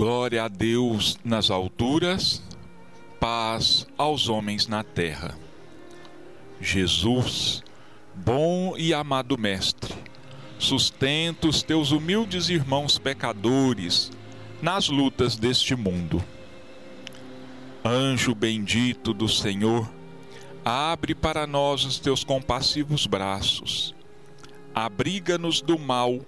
Glória a Deus nas alturas, paz aos homens na terra. Jesus, bom e amado Mestre, sustenta os teus humildes irmãos pecadores nas lutas deste mundo. Anjo bendito do Senhor, abre para nós os teus compassivos braços, abriga-nos do mal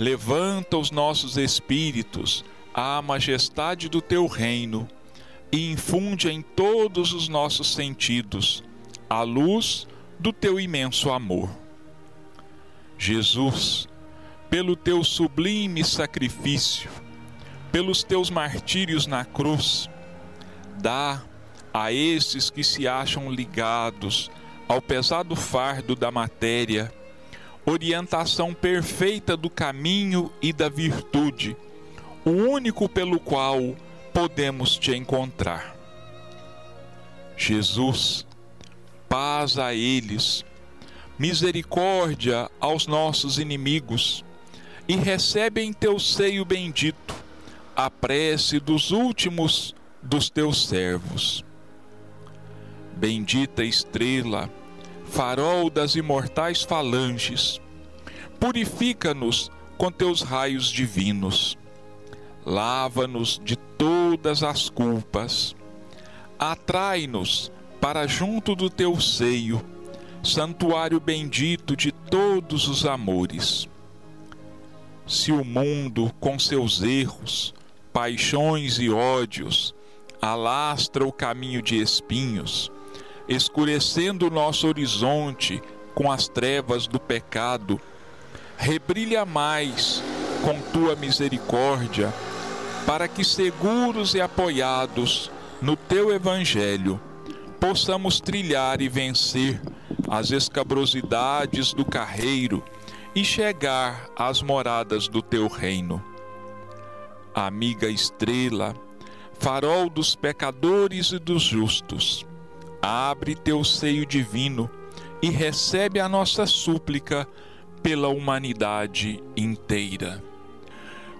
Levanta os nossos espíritos à majestade do teu reino e infunde em todos os nossos sentidos a luz do teu imenso amor. Jesus, pelo teu sublime sacrifício, pelos teus martírios na cruz, dá a esses que se acham ligados ao pesado fardo da matéria orientação perfeita do caminho e da virtude, o único pelo qual podemos te encontrar. Jesus, paz a eles, misericórdia aos nossos inimigos, e recebe em teu seio bendito a prece dos últimos dos teus servos. Bendita estrela, farol das imortais falanges, purifica-nos com teus raios divinos, lava-nos de todas as culpas, atrai-nos para junto do teu seio, santuário bendito de todos os amores. Se o mundo, com seus erros, paixões e ódios, alastra o caminho de espinhos, escurecendo o nosso horizonte com as trevas do pecado, rebrilha mais com tua misericórdia, para que seguros e apoiados no teu evangelho possamos trilhar e vencer as escabrosidades do carreiro e chegar às moradas do teu reino. Amiga estrela, farol dos pecadores e dos justos, abre teu seio divino e recebe a nossa súplica pela humanidade inteira.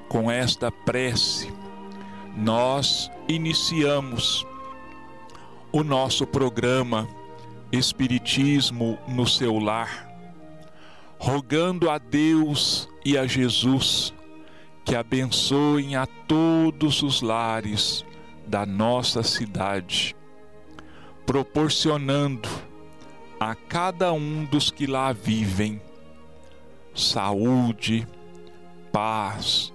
Com esta prece, nós iniciamos o nosso programa Espiritismo no seu lar, rogando a Deus e a Jesus que abençoem a todos os lares da nossa cidade proporcionando a cada um dos que lá vivem saúde, paz,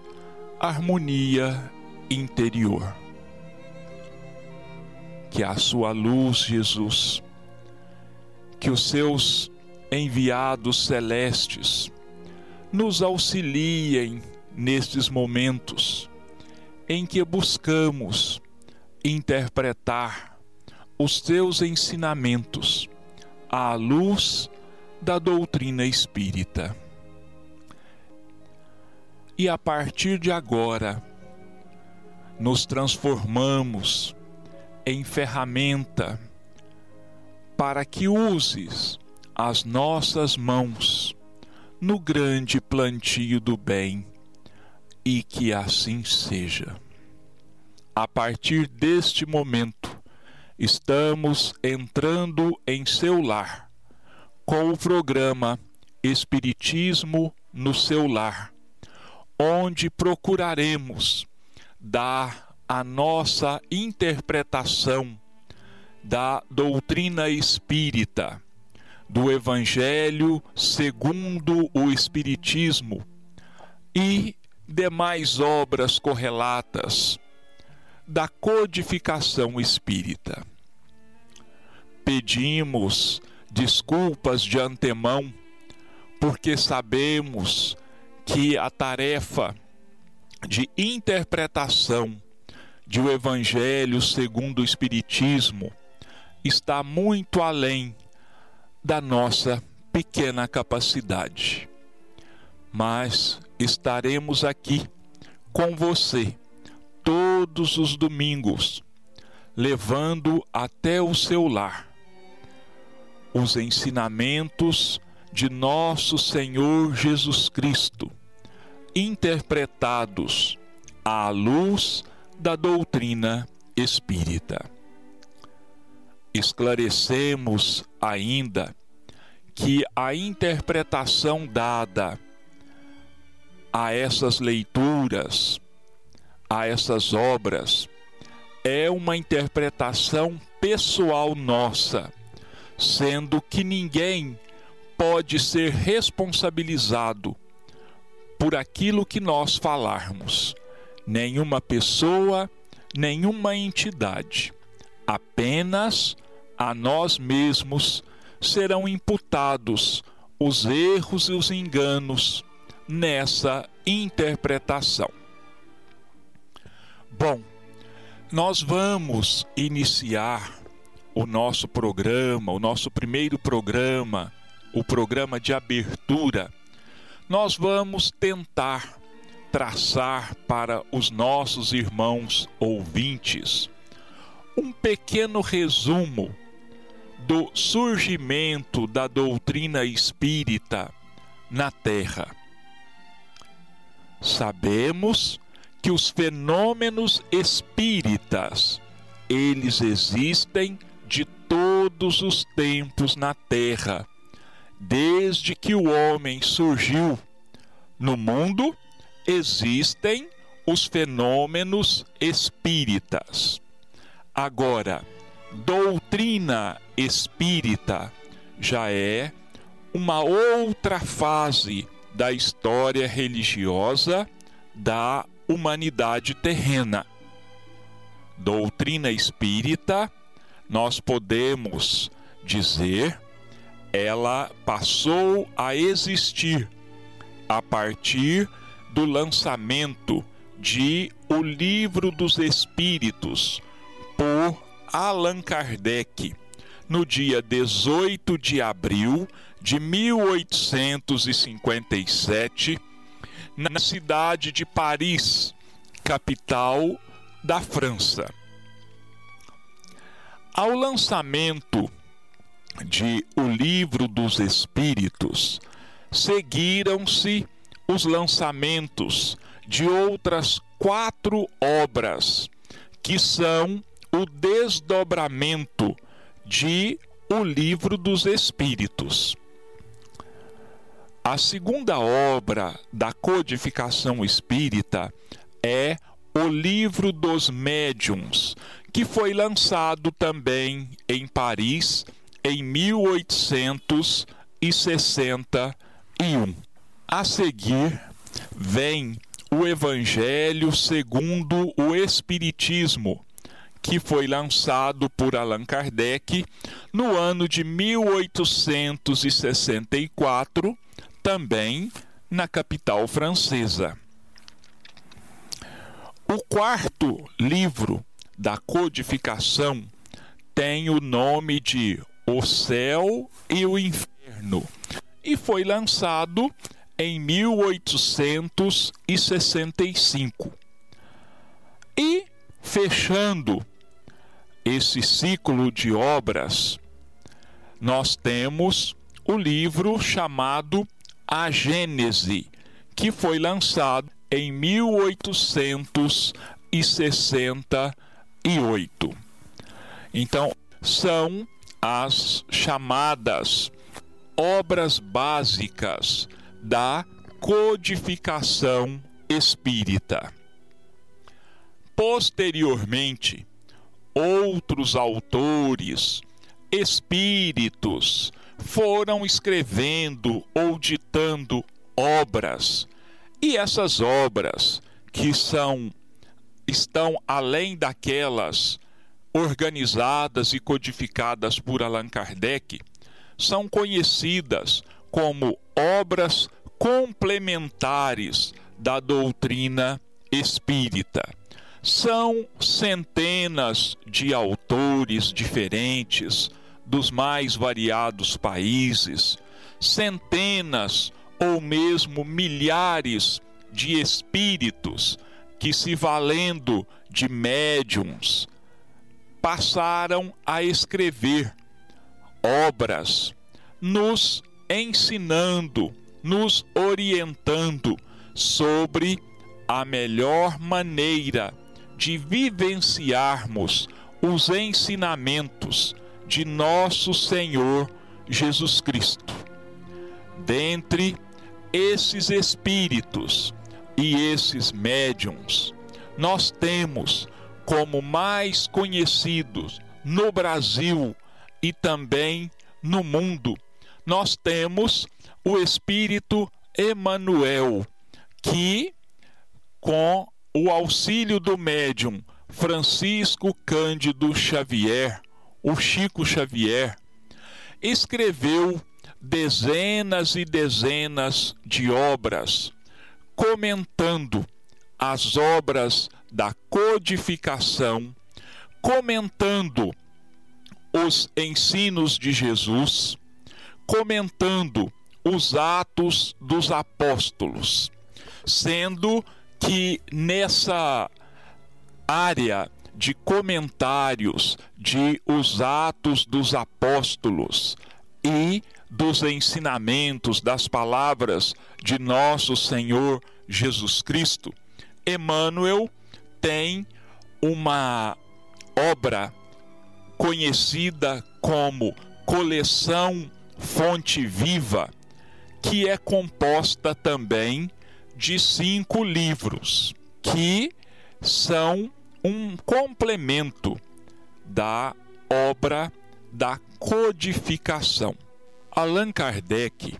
harmonia interior. Que a sua luz, Jesus, que os seus enviados celestes nos auxiliem nestes momentos em que buscamos interpretar os teus ensinamentos à luz da doutrina espírita. E a partir de agora, nos transformamos em ferramenta para que uses as nossas mãos no grande plantio do bem e que assim seja. A partir deste momento, estamos entrando em seu lar com o programa Espiritismo no seu lar, onde procuraremos dar a nossa interpretação da doutrina espírita, do Evangelho segundo o Espiritismo e demais obras correlatas da codificação espírita. Pedimos desculpas de antemão, porque sabemos que a tarefa de interpretação de o Evangelho segundo o Espiritismo está muito além da nossa pequena capacidade. Mas estaremos aqui com você todos os domingos, levando até o seu lar os ensinamentos de nosso Senhor Jesus Cristo, interpretados à luz da doutrina espírita. Esclarecemos ainda que a interpretação dada a essas leituras, a essas obras, é uma interpretação pessoal nossa, sendo que ninguém pode ser responsabilizado por aquilo que nós falarmos. Nenhuma pessoa, nenhuma entidade. Apenas a nós mesmos serão imputados os erros e os enganos nessa interpretação. Bom, nós vamos iniciar o nosso programa, o nosso primeiro programa, o programa de abertura. Nós vamos tentar traçar para os nossos irmãos ouvintes um pequeno resumo do surgimento da doutrina espírita na Terra. Sabemos que os fenômenos espíritas, eles existem de todos os tempos na Terra, desde que o homem surgiu. No mundo existem os fenômenos espíritas. Agora, doutrina espírita já é uma outra fase da história religiosa da humanidade terrena. Doutrina espírita, nós podemos dizer, ela passou a existir a partir do lançamento de O Livro dos Espíritos por Allan Kardec no dia 18 de abril de 1857 na cidade de Paris, capital da França. Ao lançamento de O Livro dos Espíritos, seguiram-se os lançamentos de outras quatro obras, que são o desdobramento de O Livro dos Espíritos. A segunda obra da codificação espírita é O Livro dos Médiuns, que foi lançado também em Paris em 1861. A seguir vem o Evangelho segundo o Espiritismo, que foi lançado por Allan Kardec no ano de 1864 também na capital francesa. O quarto livro da codificação tem o nome de O Céu e o Inferno e foi lançado em 1865. E, fechando esse ciclo de obras, nós temos o livro chamado a Gênese, que foi lançado em 1868. Então, são as chamadas obras básicas da codificação espírita. Posteriormente, outros autores, espíritos, foram escrevendo ou ditando obras. E essas obras que são estão além daquelas organizadas e codificadas por Allan Kardec, são conhecidas como obras complementares da doutrina espírita. São centenas de autores diferentes dos mais variados países, centenas ou mesmo milhares de espíritos que, se valendo de médiums, passaram a escrever obras, nos ensinando, nos orientando sobre a melhor maneira de vivenciarmos os ensinamentos de nosso Senhor Jesus Cristo. Dentre esses espíritos e esses médiums, nós temos como mais conhecidos no Brasil e também no mundo, nós temos o espírito Emanuel, que com o auxílio do médium Francisco Cândido Xavier, o Chico Xavier, escreveu dezenas e dezenas de obras comentando as obras da codificação, comentando os ensinos de Jesus, comentando os atos dos apóstolos, sendo que nessa área de comentários de os atos dos apóstolos e dos ensinamentos das palavras de nosso Senhor Jesus Cristo, Emmanuel tem uma obra conhecida como Coleção Fonte Viva, que é composta também de cinco livros, que são um complemento da obra da codificação. Allan Kardec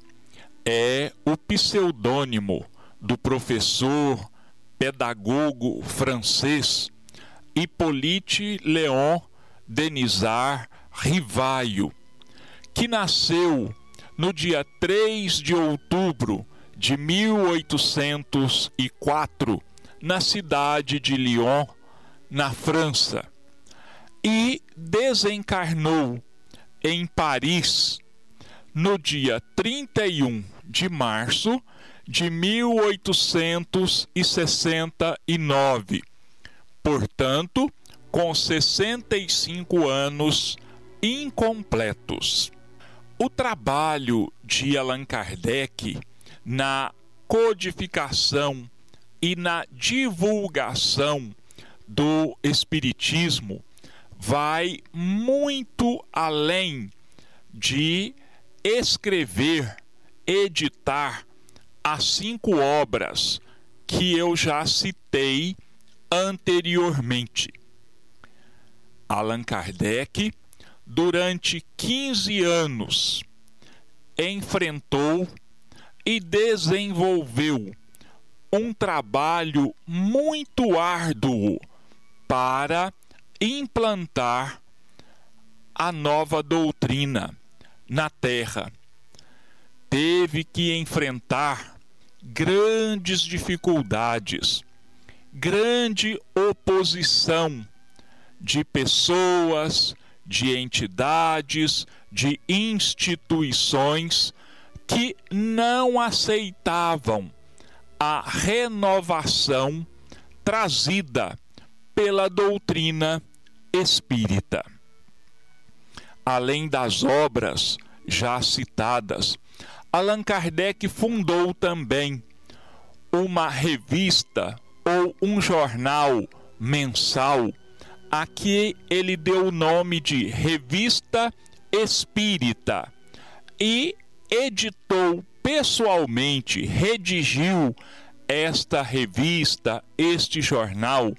é o pseudônimo do professor pedagogo francês Hippolyte Léon Denisard Rivaio, que nasceu no dia 3 de outubro de 1804 na cidade de Lyon, na França, e desencarnou em Paris no dia 31 de março de 1869. Portanto, com 65 anos incompletos. O trabalho de Allan Kardec na codificação e na divulgação do Espiritismo vai muito além de escrever, editar as cinco obras que eu já citei anteriormente. Allan Kardec, durante 15 anos, enfrentou e desenvolveu um trabalho muito árduo para implantar a nova doutrina na Terra. Teve que enfrentar grandes dificuldades, grande oposição de pessoas, de entidades, de instituições que não aceitavam a renovação trazida pela doutrina espírita. Além das obras já citadas, Allan Kardec fundou também uma revista ou um jornal mensal a que ele deu o nome de Revista Espírita e editou pessoalmente, redigiu esta revista, este jornal,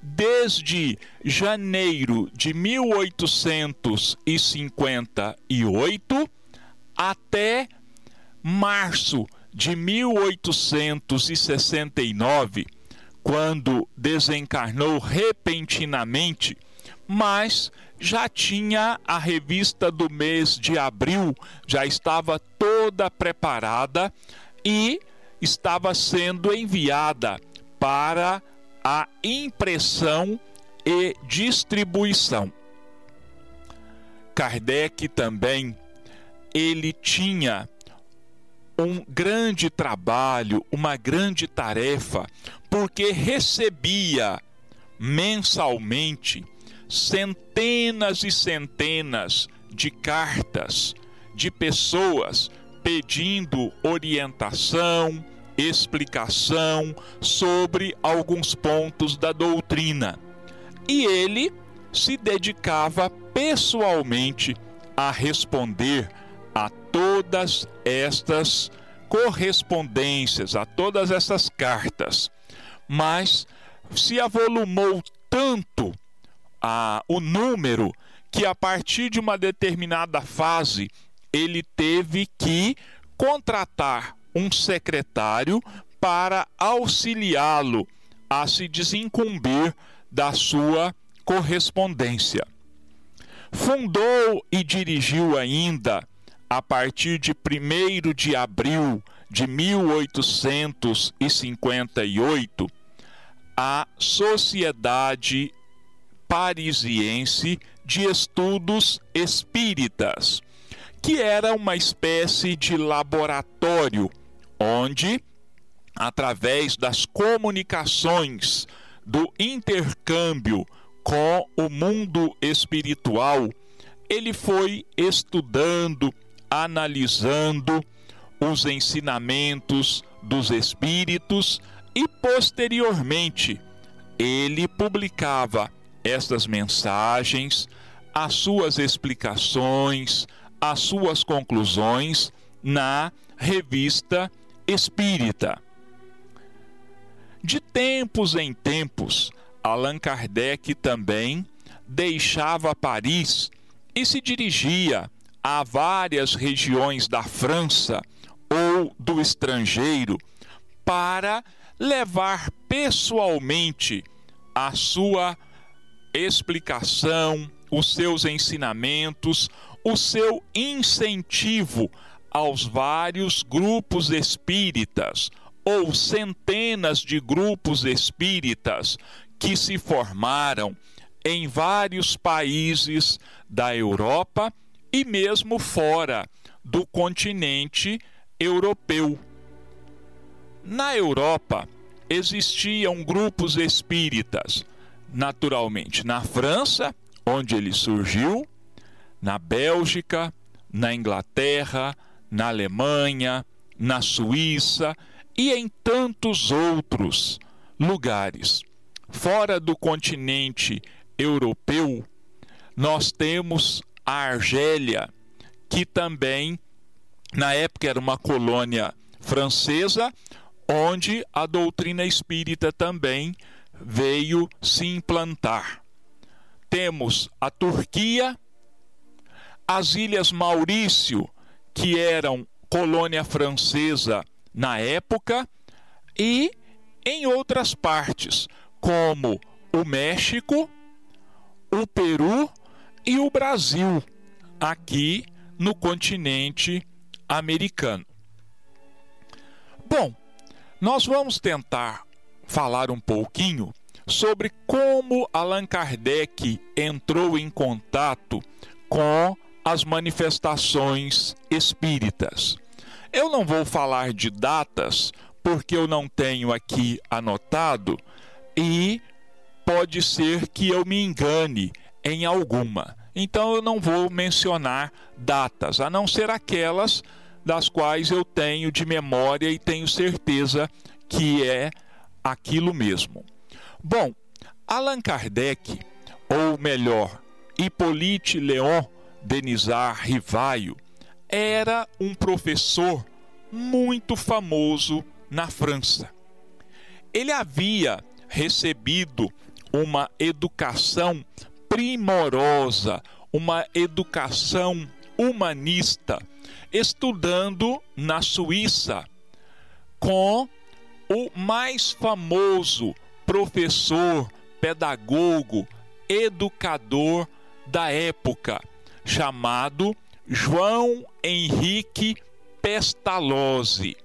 desde janeiro de 1858 até março de 1869, quando desencarnou repentinamente, mas já tinha a revista do mês de abril, já estava toda preparada e estava sendo enviada para a impressão e distribuição. Kardec também ele tinha um grande trabalho, uma grande tarefa, porque recebia mensalmente centenas e centenas de cartas de pessoas pedindo orientação, explicação sobre alguns pontos da doutrina. E ele se dedicava pessoalmente a responder a todas estas correspondências, a todas essas cartas. Mas se avolumou tanto a, o número que a partir de uma determinada fase ele teve que contratar um secretário para auxiliá-lo a se desincumbir da sua correspondência. Fundou e dirigiu ainda, a partir de 1 de abril de 1858, a Sociedade Parisiense de Estudos Espíritas, que era uma espécie de laboratório onde, através das comunicações, do intercâmbio com o mundo espiritual, ele foi estudando, analisando os ensinamentos dos espíritos e posteriormente ele publicava estas mensagens, as suas explicações, as suas conclusões na revista Espírita. De tempos em tempos, Allan Kardec também deixava Paris e se dirigia a várias regiões da França ou do estrangeiro para levar pessoalmente a sua explicação, os seus ensinamentos, o seu incentivo aos vários grupos espíritas ou centenas de grupos espíritas que se formaram em vários países da Europa e mesmo fora do continente europeu. Na Europa existiam grupos espíritas, naturalmente na França, onde ele surgiu, na Bélgica, na Inglaterra, na Alemanha, na Suíça e em tantos outros lugares. Fora do continente europeu, nós temos a Argélia, que também, na época, era uma colônia francesa, onde a doutrina espírita também veio se implantar. Temos a Turquia, as Ilhas Maurício, que eram colônia francesa na época, e em outras partes, como o México, o Peru e o Brasil, aqui no continente americano. Bom, nós vamos tentar falar um pouquinho sobre como Allan Kardec entrou em contato com as manifestações espíritas. Eu não vou falar de datas, porque eu não tenho aqui anotado e pode ser que eu me engane em alguma. Então eu não vou mencionar datas, a não ser aquelas das quais eu tenho de memória e tenho certeza que é aquilo mesmo. Bom, Allan Kardec, ou melhor, Hippolyte Leon Denisard Rivaio, era um professor muito famoso na França. Ele havia recebido uma educação primorosa, uma educação humanista, estudando na Suíça com o mais famoso professor, pedagogo, educador da época, chamado João Henrique Pestalozzi.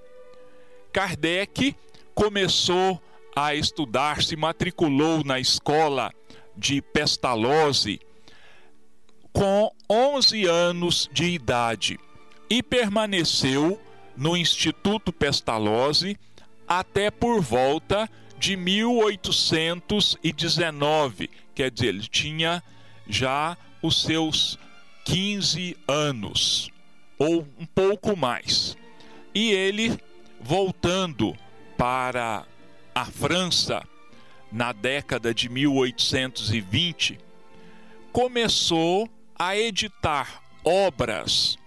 Kardec começou a estudar, se matriculou na escola de Pestalozzi com 11 anos de idade e permaneceu no Instituto Pestalozzi até por volta de 1819, quer dizer, ele tinha já os seus 15 anos ou um pouco mais. E ele voltando para a França na década de 1820, começou a editar obras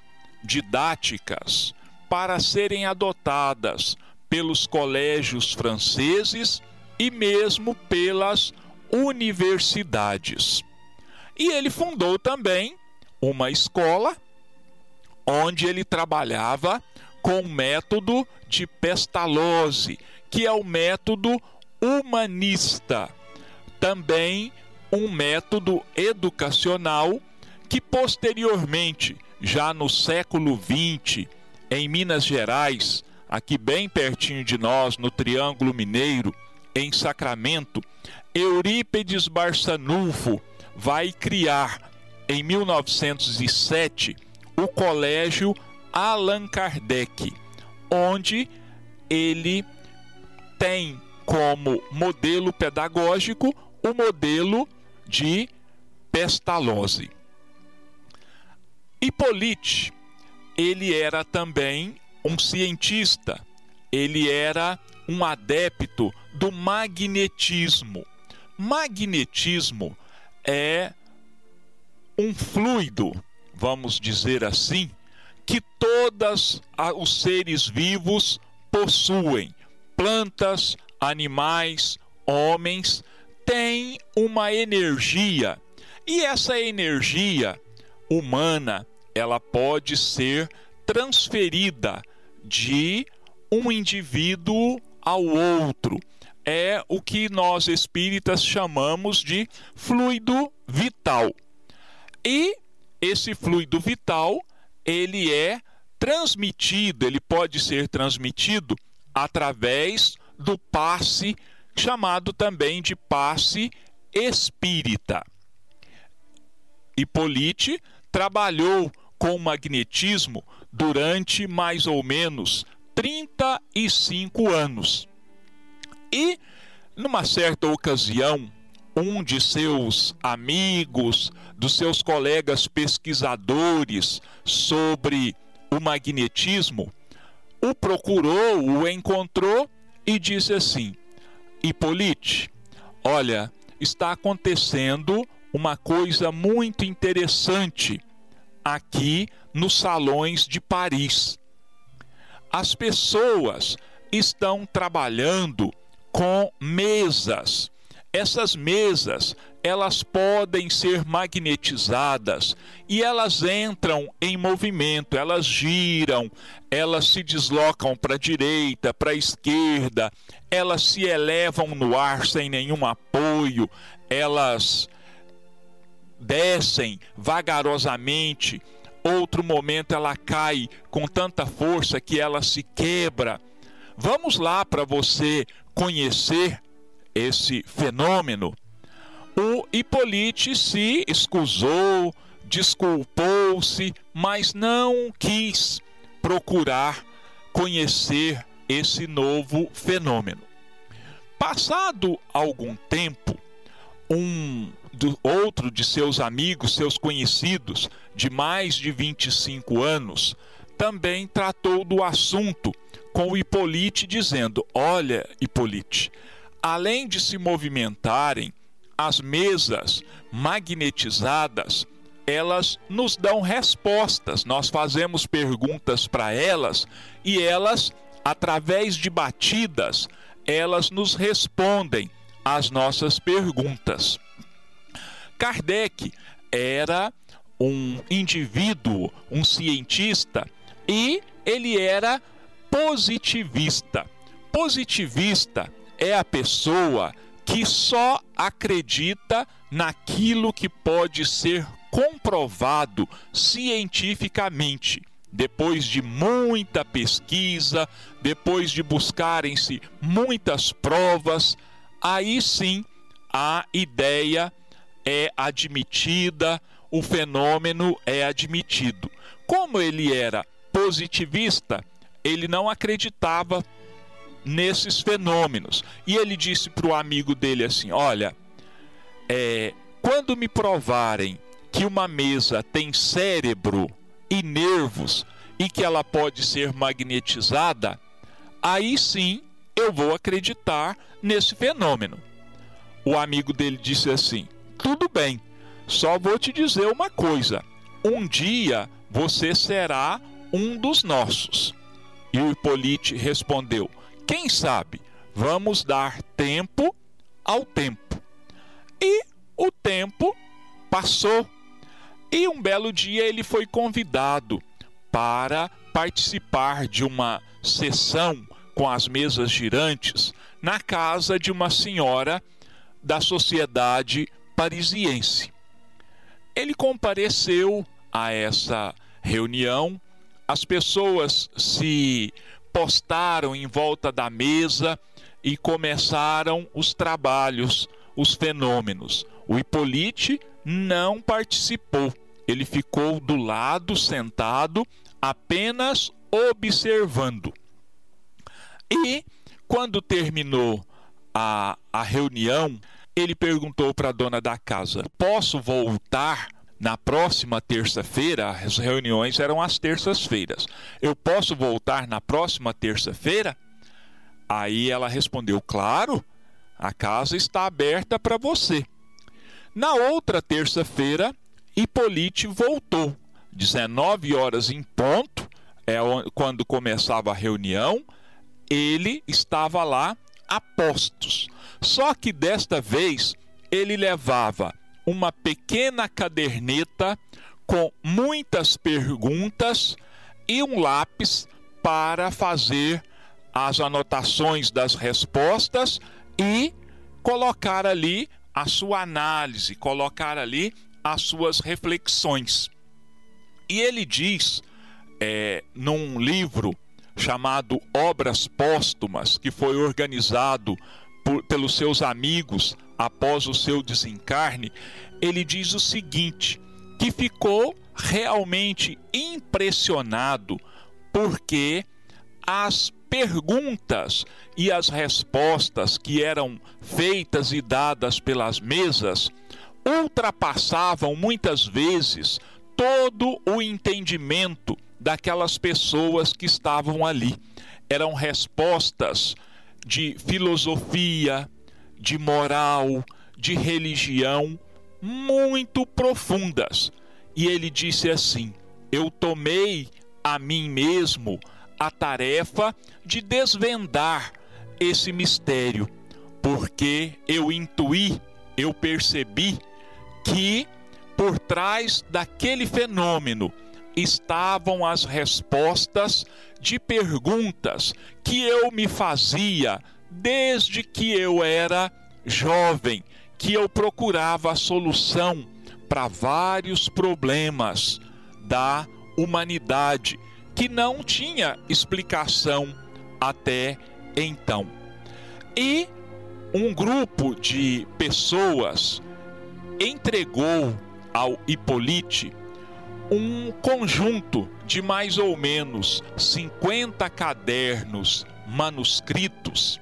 didáticas para serem adotadas pelos colégios franceses e mesmo pelas universidades. E ele fundou também uma escola onde ele trabalhava com o método de Pestalozzi, que é o método humanista. Também um método educacional que posteriormente, já no século XX, em Minas Gerais, aqui bem pertinho de nós, no Triângulo Mineiro, em Sacramento, Eurípedes Barçanufo vai criar em 1907 o Colégio Allan Kardec, onde ele tem como modelo pedagógico o modelo de Pestalozzi. Hippolyte, ele era também um cientista, ele era um adepto do magnetismo. Magnetismo é um fluido, vamos dizer assim, que todos os seres vivos possuem. Plantas, animais, homens têm uma energia. E essa energia humana, ela pode ser transferida de um indivíduo ao outro. É o que nós espíritas chamamos de fluido vital. E esse fluido vital, ele é transmitido, ele pode ser transmitido através do passe chamado também de passe espírita. Hippolyte trabalhou com magnetismo durante mais ou menos 35 anos. E, numa certa ocasião, um de seus amigos, dos seus colegas pesquisadores sobre o magnetismo, o procurou, o encontrou e disse assim: Hippolyte, olha, está acontecendo uma coisa muito interessante aqui nos salões de Paris. As pessoas estão trabalhando com mesas. Essas mesas, elas podem ser magnetizadas e elas entram em movimento, elas giram, elas se deslocam para a direita, para a esquerda, elas se elevam no ar sem nenhum apoio, elas descem vagarosamente, outro momento ela cai com tanta força que ela se quebra. Vamos lá para você conhecer esse fenômeno. O Hippolyte se escusou, desculpou-se, mas não quis procurar conhecer esse novo fenômeno. Passado algum tempo, um do outro de seus amigos, seus conhecidos, de mais de 25 anos, também tratou do assunto com Hippolyte, dizendo: Olha, Hippolyte, além de se movimentarem, as mesas magnetizadas, elas nos dão respostas. Nós fazemos perguntas para elas e elas, através de batidas, elas nos respondem às nossas perguntas. Kardec era um indivíduo, um cientista, e ele era positivista. Positivista é a pessoa que só acredita naquilo que pode ser comprovado cientificamente. Depois de muita pesquisa, depois de buscarem-se muitas provas, aí sim a ideia é admitida, o fenômeno é admitido. Como ele era positivista, ele não acreditava nesses fenômenos. E ele disse para o amigo dele assim: Olha, é, quando me provarem que uma mesa tem cérebro e nervos e que ela pode ser magnetizada, aí sim eu vou acreditar nesse fenômeno. O amigo dele disse assim: Tudo bem, só vou te dizer uma coisa: um dia você será um dos nossos. E o Hipólite respondeu: Quem sabe? Vamos dar tempo ao tempo. E o tempo passou. E um belo dia ele foi convidado para participar de uma sessão com as mesas girantes na casa de uma senhora da sociedade parisiense. Ele compareceu a essa reunião, as pessoas se postaram em volta da mesa e começaram os trabalhos, os fenômenos. O Hipólite não participou, ele ficou do lado, sentado, apenas observando. E quando terminou a, a reunião, ele perguntou para a dona da casa: Posso voltar na próxima terça-feira? As reuniões eram às terças-feiras. Eu posso voltar na próxima terça-feira? Aí ela respondeu: Claro, a casa está aberta para você. Na outra terça-feira, Hipólite voltou. 19 horas em ponto, é quando começava a reunião, ele estava lá a postos. Só que desta vez ele levava uma pequena caderneta com muitas perguntas e um lápis para fazer as anotações das respostas e colocar ali a sua análise, colocar ali as suas reflexões. E ele diz, é, num livro chamado Obras Póstumas, que foi organizado por, pelos seus amigos após o seu desencarne, ele diz o seguinte: que ficou realmente impressionado porque as perguntas e as respostas que eram feitas e dadas pelas mesas ultrapassavam muitas vezes todo o entendimento daquelas pessoas que estavam ali. Eram respostas de filosofia, de moral, de religião muito profundas. E ele disse assim: Eu tomei a mim mesmo a tarefa de desvendar esse mistério, porque eu intuí, eu percebi que por trás daquele fenômeno estavam as respostas de perguntas que eu me fazia desde que eu era jovem, que eu procurava a solução para vários problemas da humanidade que não tinha explicação até então. E um grupo de pessoas entregou ao Hipólite um conjunto de mais ou menos 50 cadernos manuscritos,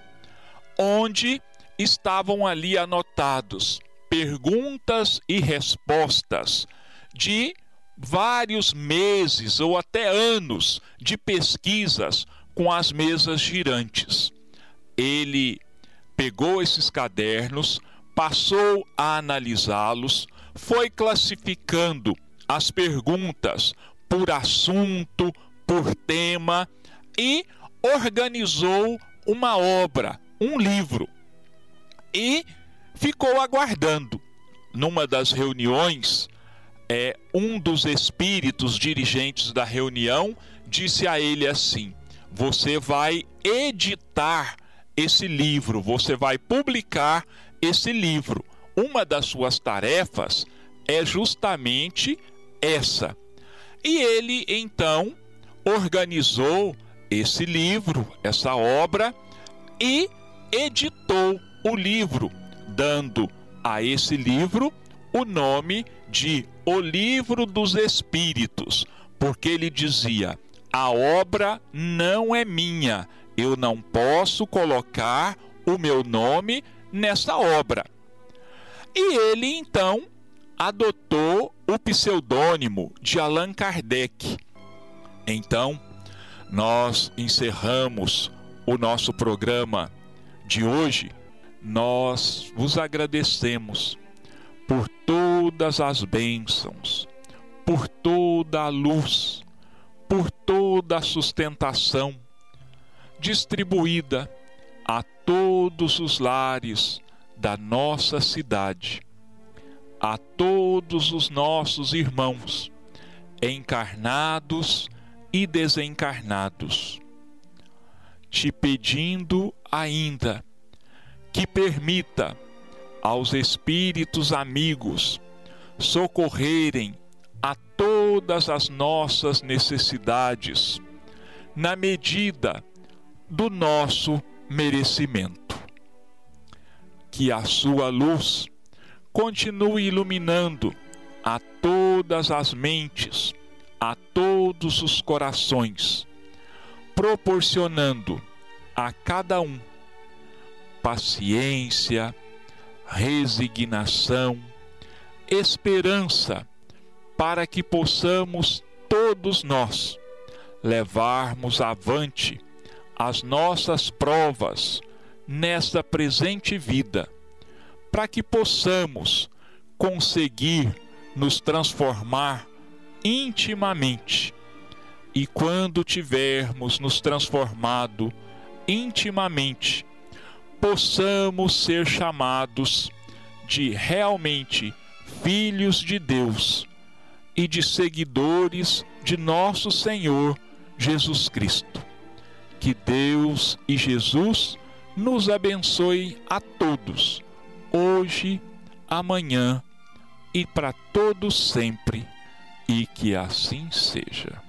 onde estavam ali anotados perguntas e respostas de vários meses ou até anos de pesquisas com as mesas girantes. Ele pegou esses cadernos, passou a analisá-los, foi classificando as perguntas por assunto, por tema e organizou uma obra, um livro. E ficou aguardando. Numa das reuniões, é, um dos espíritos dirigentes da reunião disse a ele assim: Você vai editar esse livro, você vai publicar esse livro. Uma das suas tarefas é justamente essa. E ele então organizou esse livro, essa obra, e editou o livro, dando a esse livro o nome de O Livro dos Espíritos, porque ele dizia: a obra não é minha, eu não posso colocar o meu nome nessa obra. E ele então adotou o pseudônimo de Allan Kardec. Então, nós encerramos o nosso programa de hoje, nós vos agradecemos por todas as bênçãos, por toda a luz, por toda a sustentação distribuída a todos os lares da nossa cidade, a todos os nossos irmãos, encarnados e desencarnados, te pedindo ainda que permita aos espíritos amigos socorrerem a todas as nossas necessidades, na medida do nosso merecimento. Que a sua luz continue iluminando a todas as mentes, a todos os corações, proporcionando a cada um paciência, resignação, esperança, para que possamos todos nós levarmos avante as nossas provas nesta presente vida, para que possamos conseguir nos transformar intimamente. E quando tivermos nos transformado intimamente, possamos ser chamados de realmente filhos de Deus e de seguidores de nosso Senhor Jesus Cristo. Que Deus e Jesus nos abençoe a todos, hoje, amanhã e para todos sempre, e que assim seja.